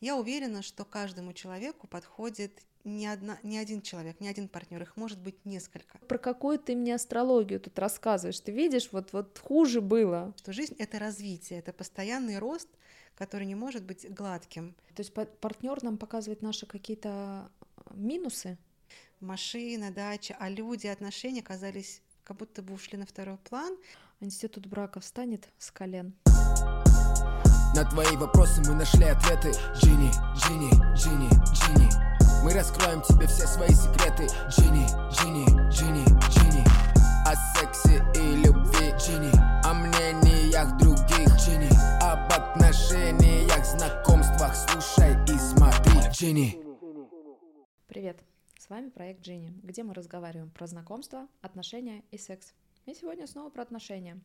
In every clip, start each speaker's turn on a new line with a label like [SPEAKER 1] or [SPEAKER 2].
[SPEAKER 1] Я уверена, что каждому человеку подходит не, одна, не один человек, не один партнер, их может быть несколько.
[SPEAKER 2] Про какую ты мне астрологию тут рассказываешь? Ты видишь, вот, вот хуже было.
[SPEAKER 1] Что жизнь — это развитие, это постоянный рост, который не может быть гладким.
[SPEAKER 2] То есть партнер нам показывает наши какие-то минусы?
[SPEAKER 1] Машина, дача, а люди, отношения оказались как будто бы ушли на второй план.
[SPEAKER 2] Институт брака встанет с колен.
[SPEAKER 3] На твои вопросы мы нашли ответы. Джинни, Джинни, Джинни, Джинни. Мы раскроем тебе все свои секреты. Джинни, Джинни, Джинни, Джинни. О сексе и любви Джинни. О мнениях других Джинни. Об отношениях, знакомствах. Слушай и смотри Джинни.
[SPEAKER 2] Привет, с вами проект Джинни, где мы разговариваем про знакомство, отношения и секс. И сегодня снова про отношения.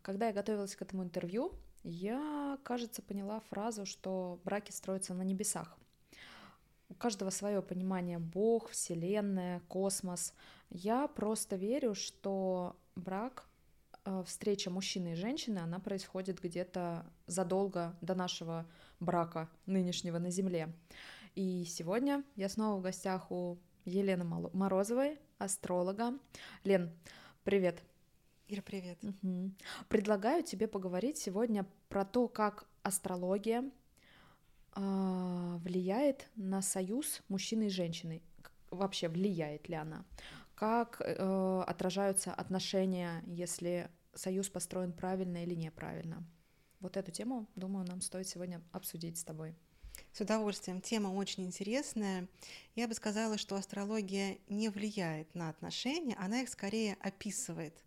[SPEAKER 2] Когда я готовилась к этому интервью, я, кажется, поняла фразу, что браки строятся на небесах. У каждого свое понимание Бог, Вселенная, космос. Я просто верю, что брак, э, встреча мужчины и женщины, она происходит где-то задолго до нашего брака нынешнего на Земле. И сегодня я снова в гостях у Елены Морозовой, астролога. Лен, привет.
[SPEAKER 1] Ира, привет.
[SPEAKER 2] Угу. Предлагаю тебе поговорить сегодня про то, как астрология э, влияет на союз мужчины и женщины. Вообще влияет ли она? Как э, отражаются отношения, если союз построен правильно или неправильно? Вот эту тему, думаю, нам стоит сегодня обсудить с тобой.
[SPEAKER 1] С удовольствием. Тема очень интересная. Я бы сказала, что астрология не влияет на отношения, она их скорее описывает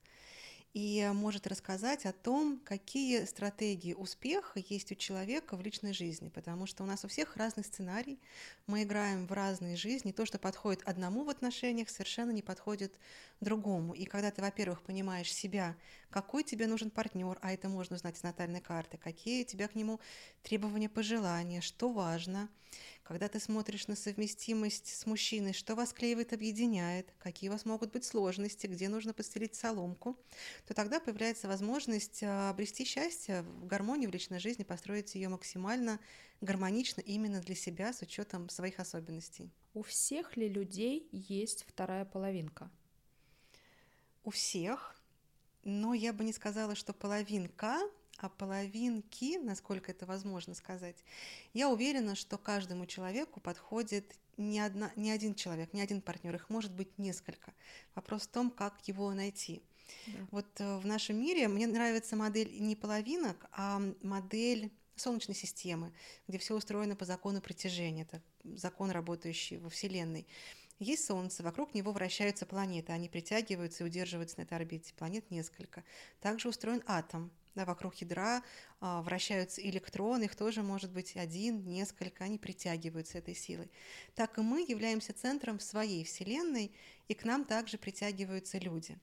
[SPEAKER 1] и может рассказать о том, какие стратегии успеха есть у человека в личной жизни, потому что у нас у всех разный сценарий, мы играем в разные жизни, то, что подходит одному в отношениях, совершенно не подходит другому. И когда ты, во-первых, понимаешь себя, какой тебе нужен партнер, а это можно узнать из натальной карты, какие у тебя к нему требования, пожелания, что важно, когда ты смотришь на совместимость с мужчиной, что вас клеивает, объединяет, какие у вас могут быть сложности, где нужно подстелить соломку, то тогда появляется возможность а, обрести счастье в гармонии в личной жизни, построить ее максимально гармонично именно для себя с учетом своих особенностей.
[SPEAKER 2] У всех ли людей есть вторая половинка?
[SPEAKER 1] У всех, но я бы не сказала, что половинка, а половинки, насколько это возможно сказать, я уверена, что каждому человеку подходит не, одна, не один человек, не один партнер, их может быть несколько. Вопрос в том, как его найти. Да. Вот э, в нашем мире мне нравится модель не половинок, а модель Солнечной системы, где все устроено по закону притяжения, это закон, работающий во Вселенной. Есть Солнце, вокруг него вращаются планеты, они притягиваются и удерживаются на этой орбите. Планет несколько. Также устроен атом да, вокруг ядра а, вращаются электроны, их тоже может быть один, несколько, они притягиваются этой силой. Так и мы являемся центром своей Вселенной, и к нам также притягиваются люди.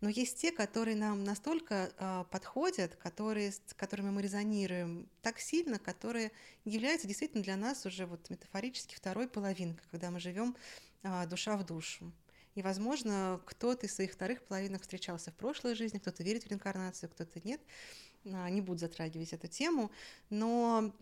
[SPEAKER 1] Но есть те, которые нам настолько а, подходят, которые, с которыми мы резонируем так сильно, которые являются действительно для нас уже вот метафорически второй половинкой, когда мы живем а, душа в душу. И, возможно, кто-то из своих вторых половинок встречался в прошлой жизни, кто-то верит в реинкарнацию, кто-то нет. А, не буду затрагивать эту тему, но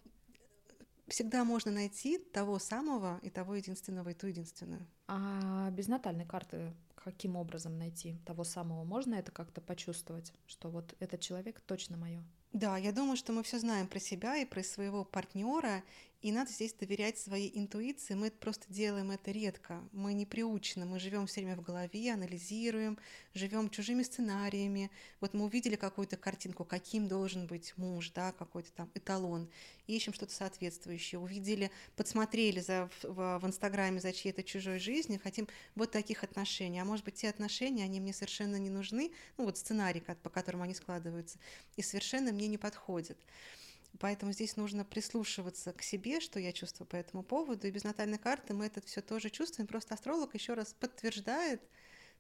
[SPEAKER 1] всегда можно найти того самого и того единственного, и ту единственную.
[SPEAKER 2] А без натальной карты каким образом найти того самого? Можно это как-то почувствовать, что вот этот человек точно мое?
[SPEAKER 1] Да, я думаю, что мы все знаем про себя и про своего партнера, и надо здесь доверять своей интуиции. Мы просто делаем это редко. Мы не приучены. Мы живем все время в голове, анализируем, живем чужими сценариями. Вот мы увидели какую-то картинку, каким должен быть муж, да, какой-то там эталон, ищем что-то соответствующее. Увидели, подсмотрели за, в, в Инстаграме за чьей-то чужой жизнью, хотим вот таких отношений. А может быть, те отношения, они мне совершенно не нужны, ну вот сценарий, по которому они складываются, и совершенно мне не подходят. Поэтому здесь нужно прислушиваться к себе, что я чувствую по этому поводу. И без натальной карты мы это все тоже чувствуем. Просто астролог еще раз подтверждает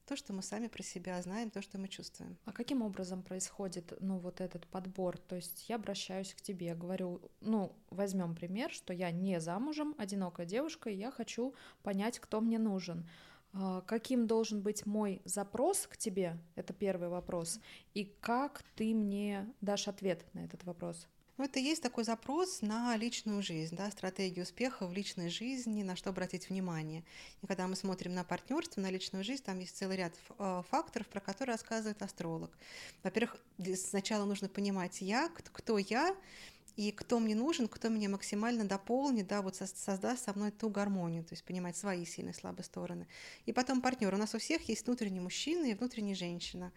[SPEAKER 1] то, что мы сами про себя знаем, то, что мы чувствуем.
[SPEAKER 2] А каким образом происходит, ну, вот этот подбор? То есть я обращаюсь к тебе, говорю, ну, возьмем пример, что я не замужем, одинокая девушка, и я хочу понять, кто мне нужен. А, каким должен быть мой запрос к тебе? Это первый вопрос. И как ты мне дашь ответ на этот вопрос?
[SPEAKER 1] Ну, это есть такой запрос на личную жизнь, да, стратегию успеха в личной жизни, на что обратить внимание. И когда мы смотрим на партнерство, на личную жизнь, там есть целый ряд э, факторов, про которые рассказывает астролог. Во-первых, сначала нужно понимать я, кто я, и кто мне нужен, кто меня максимально дополнит, да, вот создаст со мной ту гармонию, то есть понимать свои сильные слабые стороны. И потом партнер. У нас у всех есть внутренний мужчина и внутренняя женщина.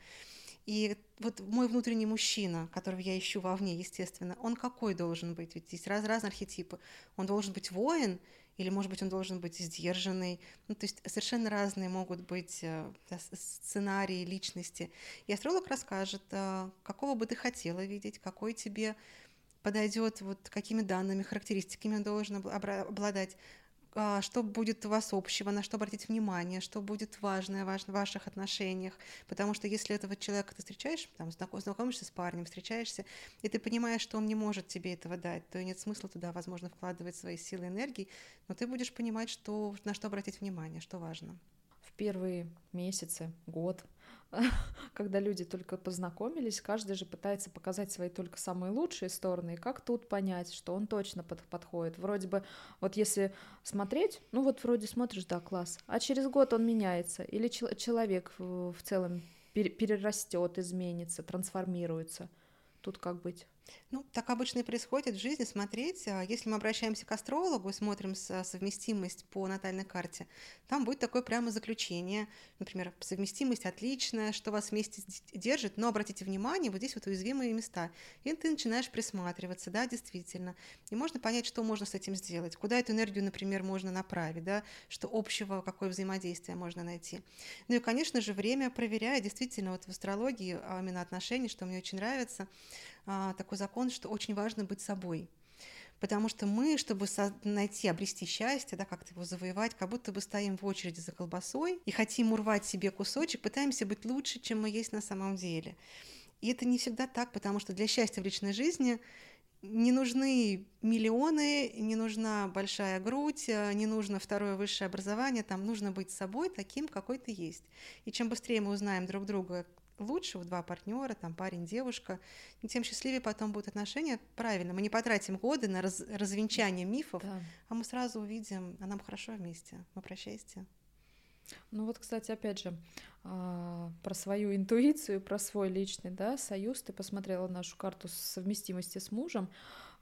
[SPEAKER 1] И вот мой внутренний мужчина, которого я ищу вовне, естественно, он какой должен быть? Ведь есть раз, разные архетипы. Он должен быть воин, или, может быть, он должен быть сдержанный. Ну, то есть совершенно разные могут быть э, да, сценарии личности. И астролог расскажет, э, какого бы ты хотела видеть, какой тебе подойдет, вот какими данными, характеристиками он должен обладать, а, что будет у вас общего, на что обратить внимание, что будет важное в ваших отношениях. Потому что если этого человека ты встречаешь, там, знакомишься с парнем, встречаешься, и ты понимаешь, что он не может тебе этого дать, то нет смысла туда, возможно, вкладывать свои силы и энергии, но ты будешь понимать, что, на что обратить внимание, что важно.
[SPEAKER 2] В первые месяцы, год когда люди только познакомились, каждый же пытается показать свои только самые лучшие стороны. И как тут понять, что он точно под, подходит? Вроде бы, вот если смотреть, ну вот вроде смотришь, да, класс, а через год он меняется, или чел- человек в, в целом перерастет, изменится, трансформируется. Тут как быть?
[SPEAKER 1] Ну, так обычно и происходит в жизни. Смотреть, а, если мы обращаемся к астрологу и смотрим совместимость по натальной карте, там будет такое прямо заключение. Например, совместимость отличная, что вас вместе держит, но обратите внимание, вот здесь вот уязвимые места. И ты начинаешь присматриваться, да, действительно. И можно понять, что можно с этим сделать, куда эту энергию, например, можно направить, да, что общего, какое взаимодействие можно найти. Ну и, конечно же, время проверяет, действительно, вот в астрологии, а именно отношения, что мне очень нравится, а, такой закон, что очень важно быть собой. Потому что мы, чтобы найти, обрести счастье, да, как-то его завоевать, как будто бы стоим в очереди за колбасой и хотим урвать себе кусочек, пытаемся быть лучше, чем мы есть на самом деле. И это не всегда так, потому что для счастья в личной жизни не нужны миллионы, не нужна большая грудь, не нужно второе высшее образование, там нужно быть собой таким, какой ты есть. И чем быстрее мы узнаем друг друга, лучше, у два партнера, там парень, девушка, тем счастливее потом будут отношения. Правильно, мы не потратим годы на раз, развенчание мифов, да. а мы сразу увидим, а нам хорошо вместе. Мы про счастье.
[SPEAKER 2] Ну вот, кстати, опять же, а, про свою интуицию, про свой личный да, союз. Ты посмотрела нашу карту совместимости с мужем.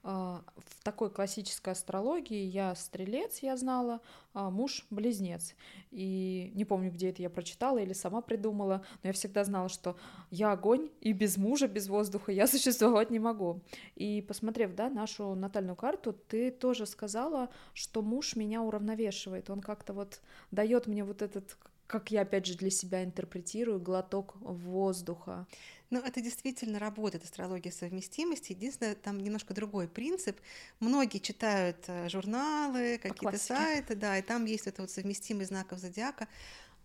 [SPEAKER 2] А, в такой классической астрологии я стрелец, я знала, а муж близнец. И не помню, где это я прочитала или сама придумала, но я всегда знала, что я огонь, и без мужа, без воздуха я существовать не могу. И посмотрев, да, нашу натальную карту, ты тоже сказала, что муж меня уравновешивает. Он как-то вот дает мне вот этот как я опять же для себя интерпретирую, глоток воздуха.
[SPEAKER 1] Ну, это действительно работает, астрология совместимости. Единственное, там немножко другой принцип. Многие читают э, журналы, какие-то сайты, да, и там есть это вот совместимость знаков зодиака.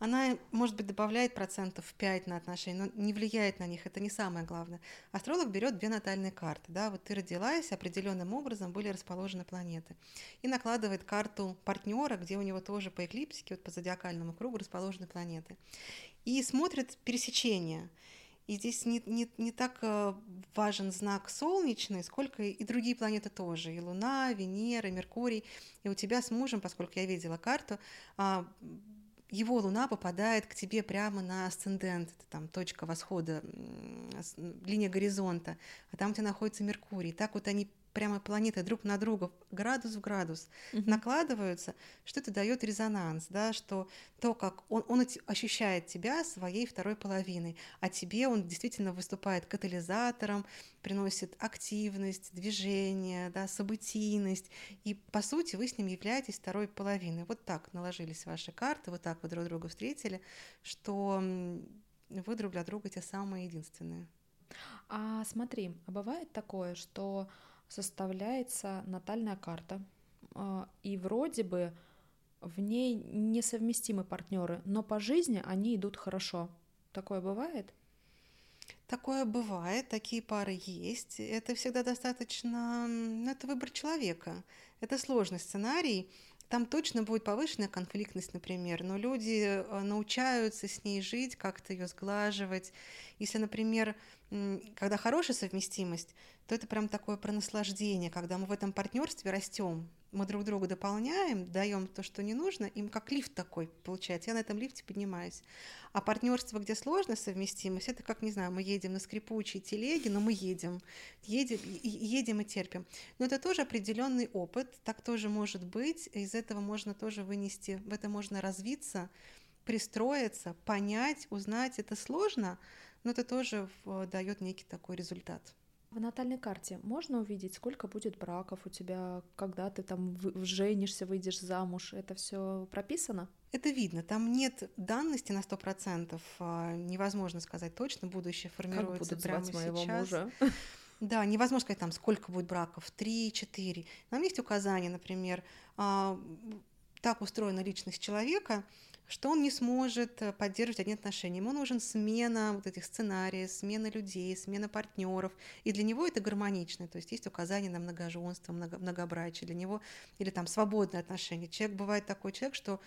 [SPEAKER 1] Она, может быть, добавляет процентов 5 на отношения, но не влияет на них, это не самое главное. Астролог берет две натальные карты, да, вот ты родилась, определенным образом были расположены планеты, и накладывает карту партнера, где у него тоже по эклиптике, вот по зодиакальному кругу расположены планеты, и смотрит пересечение – и здесь не, не, не так э, важен знак солнечный, сколько и другие планеты тоже. И Луна, Венера, Меркурий. И у тебя с мужем, поскольку я видела карту, а, его Луна попадает к тебе прямо на асцендент, это там точка восхода, линия горизонта, а там, где находится Меркурий. Так вот они прямо планеты друг на друга градус в градус угу. накладываются, что это дает резонанс, да, что то, как он, он ощущает тебя своей второй половиной, а тебе он действительно выступает катализатором, приносит активность, движение, да, событийность, и по сути вы с ним являетесь второй половиной. Вот так наложились ваши карты, вот так вы друг друга встретили, что вы друг для друга те самые единственные.
[SPEAKER 2] А смотри, а бывает такое, что составляется натальная карта, а, и вроде бы в ней несовместимы партнеры, но по жизни они идут хорошо. Такое бывает?
[SPEAKER 1] Такое бывает, такие пары есть. Это всегда достаточно... Ну, это выбор человека. Это сложный сценарий. Там точно будет повышенная конфликтность, например, но люди э, научаются с ней жить, как-то ее сглаживать. Если, например, когда хорошая совместимость, то это прям такое про наслаждение, когда мы в этом партнерстве растем, мы друг друга дополняем, даем то, что не нужно, им как лифт такой получается. Я на этом лифте поднимаюсь. А партнерство, где сложная совместимость, это как, не знаю, мы едем на скрипучей телеге, но мы едем, едем, едем и терпим. Но это тоже определенный опыт, так тоже может быть, из этого можно тоже вынести, в это можно развиться, пристроиться, понять, узнать. Это сложно, но это тоже дает некий такой результат.
[SPEAKER 2] В натальной карте можно увидеть, сколько будет браков у тебя, когда ты там женишься, выйдешь замуж? Это все прописано?
[SPEAKER 1] Это видно. Там нет данности на сто процентов. А, невозможно сказать точно. Будущее формируется как будут прямо звать моего сейчас. мужа? Да, невозможно сказать там, сколько будет браков, три, четыре. Нам есть указания, например, а, так устроена личность человека, что он не сможет э, поддерживать одни отношения. Ему нужен смена вот этих сценариев, смена людей, смена партнеров. И для него это гармонично. То есть есть указания на многоженство, много, многобрачие для него, или там свободные отношения. Человек бывает такой человек, что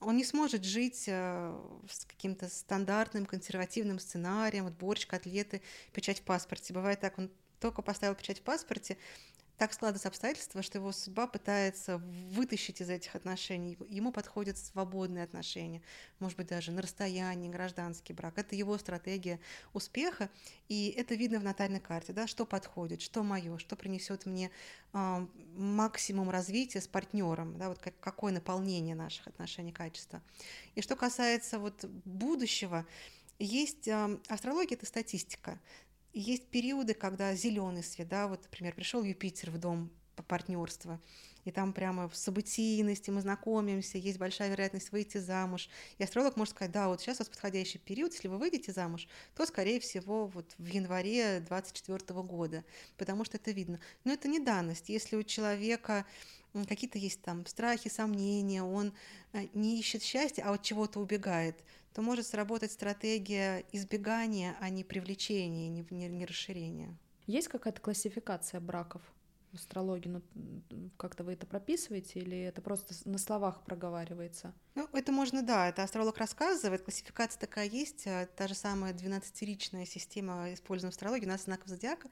[SPEAKER 1] он не сможет жить э, с каким-то стандартным консервативным сценарием, вот борщ, котлеты, печать в паспорте. Бывает так, он только поставил печать в паспорте, так складываются обстоятельства, что его судьба пытается вытащить из этих отношений. Ему подходят свободные отношения, может быть, даже на расстоянии, гражданский брак. Это его стратегия успеха, и это видно в натальной карте, да, что подходит, что мое, что принесет мне э, максимум развития с партнером, да, вот как, какое наполнение наших отношений, качества. И что касается вот будущего, есть э, астрология это статистика есть периоды, когда зеленый свет, да, вот, например, пришел Юпитер в дом по партнерству, и там прямо в событийности мы знакомимся, есть большая вероятность выйти замуж. И астролог может сказать, да, вот сейчас у вас подходящий период, если вы выйдете замуж, то, скорее всего, вот в январе 24 года, потому что это видно. Но это не данность. Если у человека какие-то есть там страхи, сомнения, он э, не ищет счастья, а от чего-то убегает, то может сработать стратегия избегания, а не привлечения, не, не, не расширения.
[SPEAKER 2] Есть какая-то классификация браков в астрологии? Ну, как-то вы это прописываете или это просто на словах проговаривается?
[SPEAKER 1] Ну, это можно, да, это астролог рассказывает, классификация такая есть, а, та же самая 12-ричная система, используемая в астрологии, у нас знаков зодиака,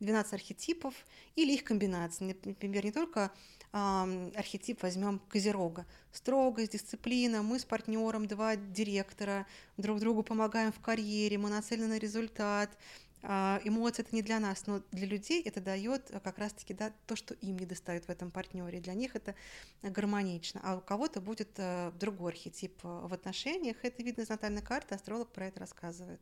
[SPEAKER 1] 12 архетипов или их комбинации. Например, не только архетип возьмем Козерога. Строгость, дисциплина, мы с партнером, два директора, друг другу помогаем в карьере, мы нацелены на результат, а, эмоции это не для нас, но для людей это дает как раз-таки да, то, что им не достает в этом партнере. Для них это гармонично. А у кого-то будет э, другой архетип э, в отношениях. Это видно из натальной карты, астролог про это рассказывает.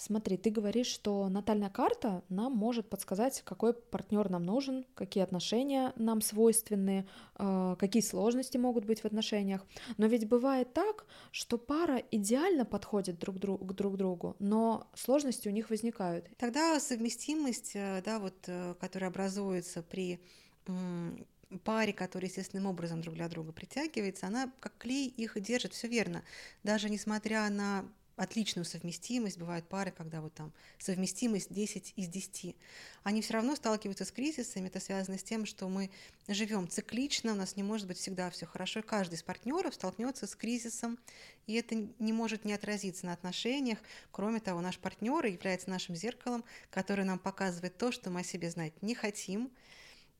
[SPEAKER 2] Смотри, ты говоришь, что натальная карта нам может подсказать, какой партнер нам нужен, какие отношения нам свойственны, э, какие сложности могут быть в отношениях. Но ведь бывает так, что пара идеально подходит друг другу, к друг другу, но сложности у них возникают.
[SPEAKER 1] Тогда совместимость, э, да, вот, э, которая образуется при паре, которая естественным образом друг для друга притягивается, она как клей их держит, все верно. Даже несмотря на отличную совместимость, бывают пары, когда вот там совместимость 10 из 10, они все равно сталкиваются с кризисами, это связано с тем, что мы живем циклично, у нас не может быть всегда все хорошо, каждый из партнеров столкнется с кризисом, и это не может не отразиться на отношениях. Кроме того, наш партнер является нашим зеркалом, который нам показывает то, что мы о себе знать не хотим,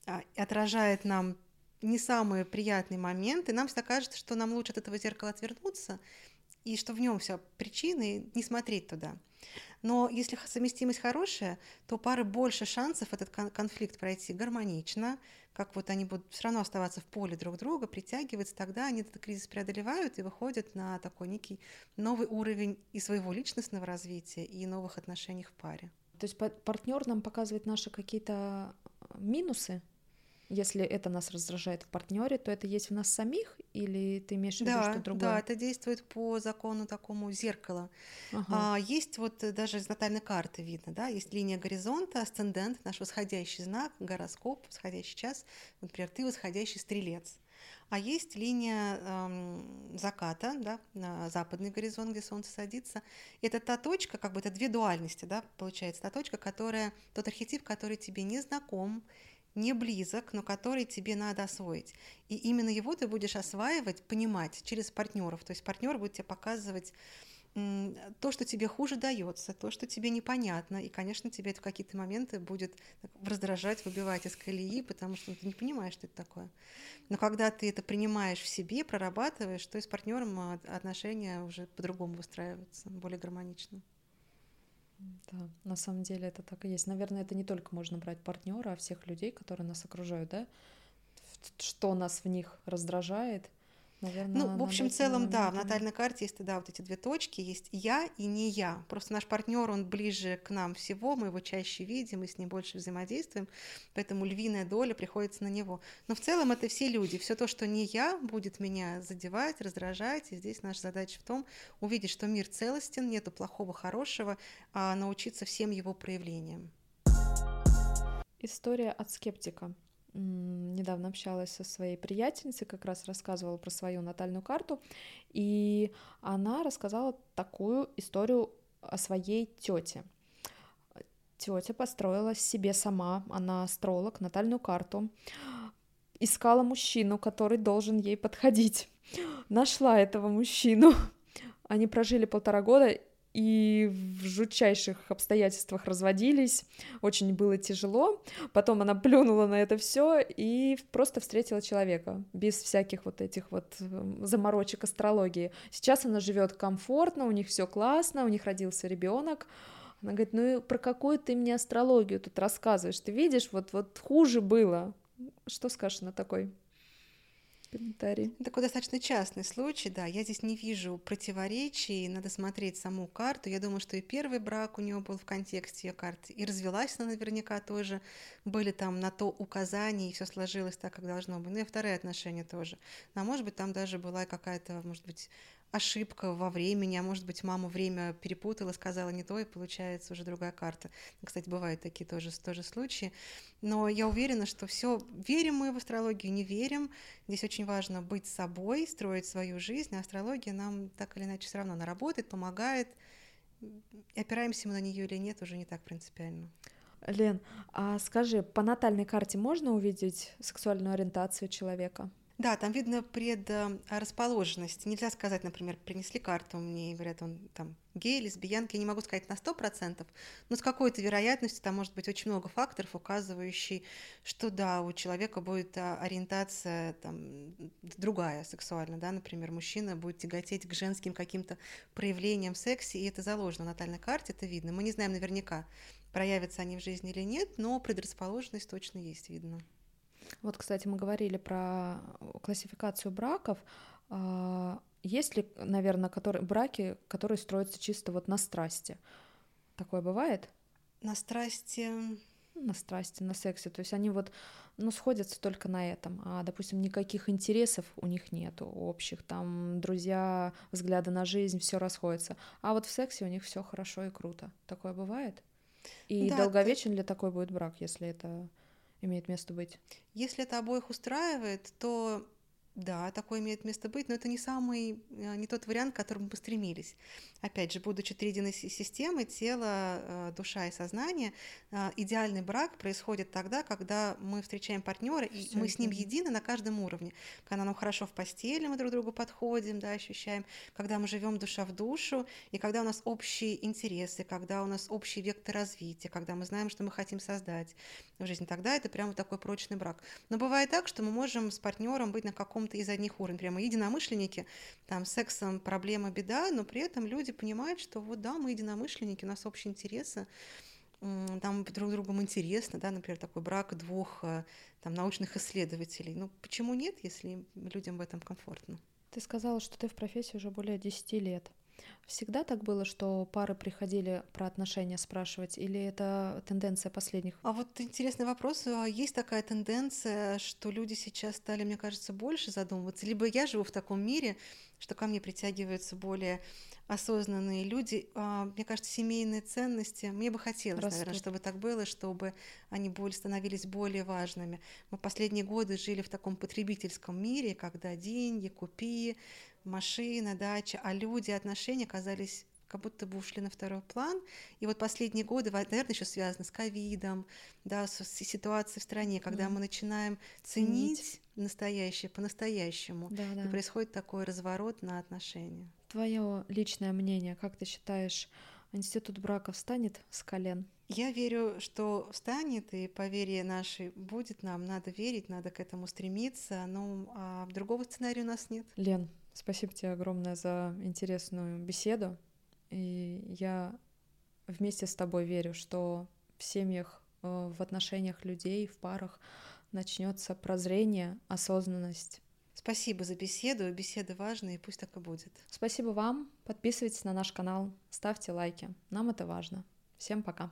[SPEAKER 1] а, отражает нам не самые приятные моменты, нам всегда кажется, что нам лучше от этого зеркала отвернуться и что в нем все причины, не смотреть туда. Но если совместимость хорошая, то пары больше шансов этот конфликт пройти гармонично, как вот они будут все равно оставаться в поле друг друга, притягиваться, тогда они этот кризис преодолевают и выходят на такой некий новый уровень и своего личностного развития, и новых отношений в паре.
[SPEAKER 2] То есть партнер нам показывает наши какие-то минусы, если это нас раздражает в партнере, то это есть в нас самих, или ты имеешь в виду
[SPEAKER 1] да,
[SPEAKER 2] что другое?
[SPEAKER 1] Да, это действует по закону такому зеркала. Ага. А, есть вот даже из натальной карты видно, да, есть линия горизонта, асцендент, наш восходящий знак, гороскоп, восходящий час. Например, ты восходящий стрелец. А есть линия эм, заката, да, на западный горизонт, где солнце садится. Это та точка, как бы это две дуальности, да, получается, та точка, которая, тот архетип, который тебе не знаком, не близок, но который тебе надо освоить. И именно его ты будешь осваивать, понимать через партнеров. То есть партнер будет тебе показывать то, что тебе хуже дается, то, что тебе непонятно, и, конечно, тебе это в какие-то моменты будет раздражать, выбивать из колеи, потому что ты не понимаешь, что это такое. Но когда ты это принимаешь в себе, прорабатываешь, то с партнером а, отношения уже по-другому выстраиваются, более гармонично.
[SPEAKER 2] Да, на самом деле это так и есть. Наверное, это не только можно брать партнера, а всех людей, которые нас окружают, да? Что нас в них раздражает,
[SPEAKER 1] Наверное, ну, в общем, в целом, да, в натальной карте есть, да, вот эти две точки, есть я и не я. Просто наш партнер, он ближе к нам всего, мы его чаще видим, мы с ним больше взаимодействуем, поэтому львиная доля приходится на него. Но в целом это все люди, все то, что не я, будет меня задевать, раздражать, и здесь наша задача в том, увидеть, что мир целостен, нету плохого, хорошего, а научиться всем его проявлениям.
[SPEAKER 2] История от скептика недавно общалась со своей приятельницей, как раз рассказывала про свою натальную карту, и она рассказала такую историю о своей тете. Тетя построила себе сама, она астролог, натальную карту, искала мужчину, который должен ей подходить. Нашла этого мужчину. Они прожили полтора года, и в жутчайших обстоятельствах разводились, очень было тяжело. Потом она плюнула на это все и просто встретила человека без всяких вот этих вот эм, заморочек астрологии. Сейчас она живет комфортно, у них все классно, у них родился ребенок. Она говорит, ну и про какую ты мне астрологию тут рассказываешь? Ты видишь, вот, вот хуже было. Что скажешь на такой комментарий.
[SPEAKER 1] Такой достаточно частный случай, да. Я здесь не вижу противоречий, надо смотреть саму карту. Я думаю, что и первый брак у него был в контексте ее карты, и развелась она наверняка тоже. Были там на то указания, и все сложилось так, как должно быть. Ну и вторые отношения тоже. А может быть, там даже была какая-то, может быть, ошибка во времени, а может быть, мама время перепутала, сказала не то, и получается уже другая карта. Кстати, бывают такие тоже, тоже случаи. Но я уверена, что все, верим мы в астрологию, не верим. Здесь очень важно быть собой, строить свою жизнь, а астрология нам так или иначе все равно она работает, помогает. И опираемся мы на нее или нет, уже не так принципиально.
[SPEAKER 2] Лен, а скажи, по натальной карте можно увидеть сексуальную ориентацию человека?
[SPEAKER 1] Да, там видно предрасположенность. Нельзя сказать, например, принесли карту мне и говорят, он там гей, лесбиянки. Я не могу сказать на сто процентов, но с какой-то вероятностью там может быть очень много факторов, указывающих, что да, у человека будет а, ориентация там другая сексуальная, да, например, мужчина будет тяготеть к женским каким-то проявлениям в сексе, и это заложено в натальной карте, это видно. Мы не знаем наверняка, проявятся они в жизни или нет, но предрасположенность точно есть, видно.
[SPEAKER 2] Вот, кстати, мы говорили про классификацию браков. А, есть ли, наверное, которые, браки, которые строятся чисто вот на страсти? Такое бывает?
[SPEAKER 1] На страсти...
[SPEAKER 2] На страсти, на сексе. То есть они вот, ну, сходятся только на этом. А, допустим, никаких интересов у них нету общих. Там друзья, взгляды на жизнь, все расходится. А вот в сексе у них все хорошо и круто. Такое бывает? И да, долговечен ты... ли такой будет брак, если это имеет место быть.
[SPEAKER 1] Если это обоих устраивает, то да, такое имеет место быть, но это не самый, э, не тот вариант, к которому мы стремились. Опять же, будучи триединой системой, тело, э, душа и сознание, э, идеальный брак происходит тогда, когда мы встречаем партнера, и мы с ним едины на каждом уровне. Когда нам хорошо в постели, мы друг другу подходим, да, ощущаем, когда мы живем душа в душу, и когда у нас общие интересы, когда у нас общий вектор развития, когда мы знаем, что мы хотим создать в жизни, тогда это прямо такой прочный брак. Но бывает так, что мы можем с партнером быть на каком каком-то из одних уровней, прямо единомышленники, там сексом проблема, беда, но при этом люди понимают, что вот да, мы единомышленники, у нас общие интересы, там друг другу интересно, да, например, такой брак двух э, там, научных исследователей. Ну, почему нет, если людям в этом комфортно?
[SPEAKER 2] Ты сказала, что ты в профессии уже более 10 лет. Всегда так было, что пары приходили про отношения спрашивать, или это тенденция последних?
[SPEAKER 1] А вот интересный вопрос. А есть такая тенденция, что люди сейчас стали, мне кажется, больше задумываться. Либо я живу в таком мире, что ко мне притягиваются более осознанные люди. А, мне кажется, семейные ценности, мне бы хотелось, Растут. наверное, чтобы так было, чтобы они более, становились более важными. Мы последние годы жили в таком потребительском мире, когда деньги, купи, машина, дача, а люди, отношения казались как будто бы ушли на второй план. И вот последние годы, наверное, еще связано с ковидом, да, с, ситуацией в стране, когда mm. мы начинаем ценить, ценить настоящее по-настоящему,
[SPEAKER 2] да, да.
[SPEAKER 1] и происходит такой разворот на отношения.
[SPEAKER 2] Твое личное мнение, как ты считаешь, институт брака встанет с колен?
[SPEAKER 1] Я верю, что встанет, и по вере нашей будет нам. Надо верить, надо к этому стремиться, но а другого сценария у нас нет.
[SPEAKER 2] Лен, спасибо тебе огромное за интересную беседу. И я вместе с тобой верю, что в семьях, э, в отношениях людей, в парах начнется прозрение, осознанность.
[SPEAKER 1] Спасибо за беседу. Беседа важная, и пусть так и будет.
[SPEAKER 2] Спасибо вам. Подписывайтесь на наш канал, ставьте лайки. Нам это важно. Всем пока.